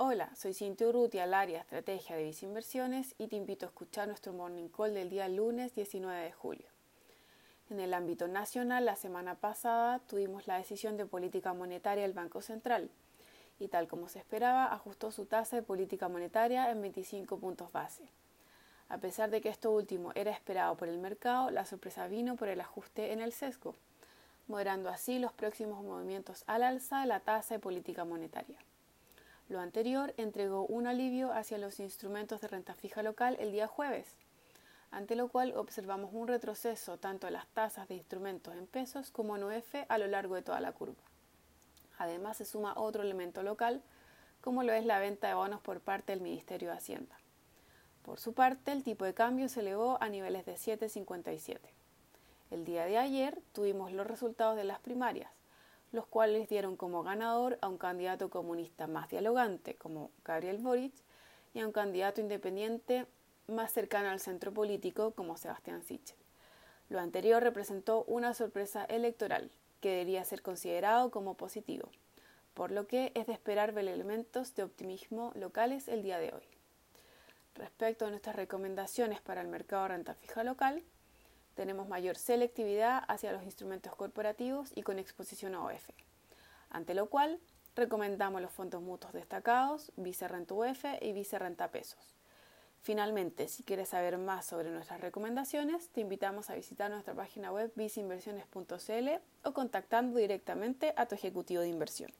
Hola, soy Cintia Urrutia, al área Estrategia de Inversiones y te invito a escuchar nuestro Morning Call del día lunes 19 de julio. En el ámbito nacional, la semana pasada tuvimos la decisión de política monetaria del Banco Central y tal como se esperaba, ajustó su tasa de política monetaria en 25 puntos base. A pesar de que esto último era esperado por el mercado, la sorpresa vino por el ajuste en el sesgo, moderando así los próximos movimientos al alza de la tasa de política monetaria. Lo anterior entregó un alivio hacia los instrumentos de renta fija local el día jueves, ante lo cual observamos un retroceso tanto en las tasas de instrumentos en pesos como en UF a lo largo de toda la curva. Además se suma otro elemento local, como lo es la venta de bonos por parte del Ministerio de Hacienda. Por su parte, el tipo de cambio se elevó a niveles de 7,57. El día de ayer tuvimos los resultados de las primarias los cuales dieron como ganador a un candidato comunista más dialogante como Gabriel Boric y a un candidato independiente más cercano al centro político como Sebastián Sichel. Lo anterior representó una sorpresa electoral que debería ser considerado como positivo, por lo que es de esperar ver elementos de optimismo locales el día de hoy. Respecto a nuestras recomendaciones para el mercado de renta fija local, tenemos mayor selectividad hacia los instrumentos corporativos y con exposición a OF, ante lo cual recomendamos los fondos mutuos destacados, Vicerrenta UF y Vicerrenta Pesos. Finalmente, si quieres saber más sobre nuestras recomendaciones, te invitamos a visitar nuestra página web viceinversiones.cl o contactando directamente a tu ejecutivo de inversión.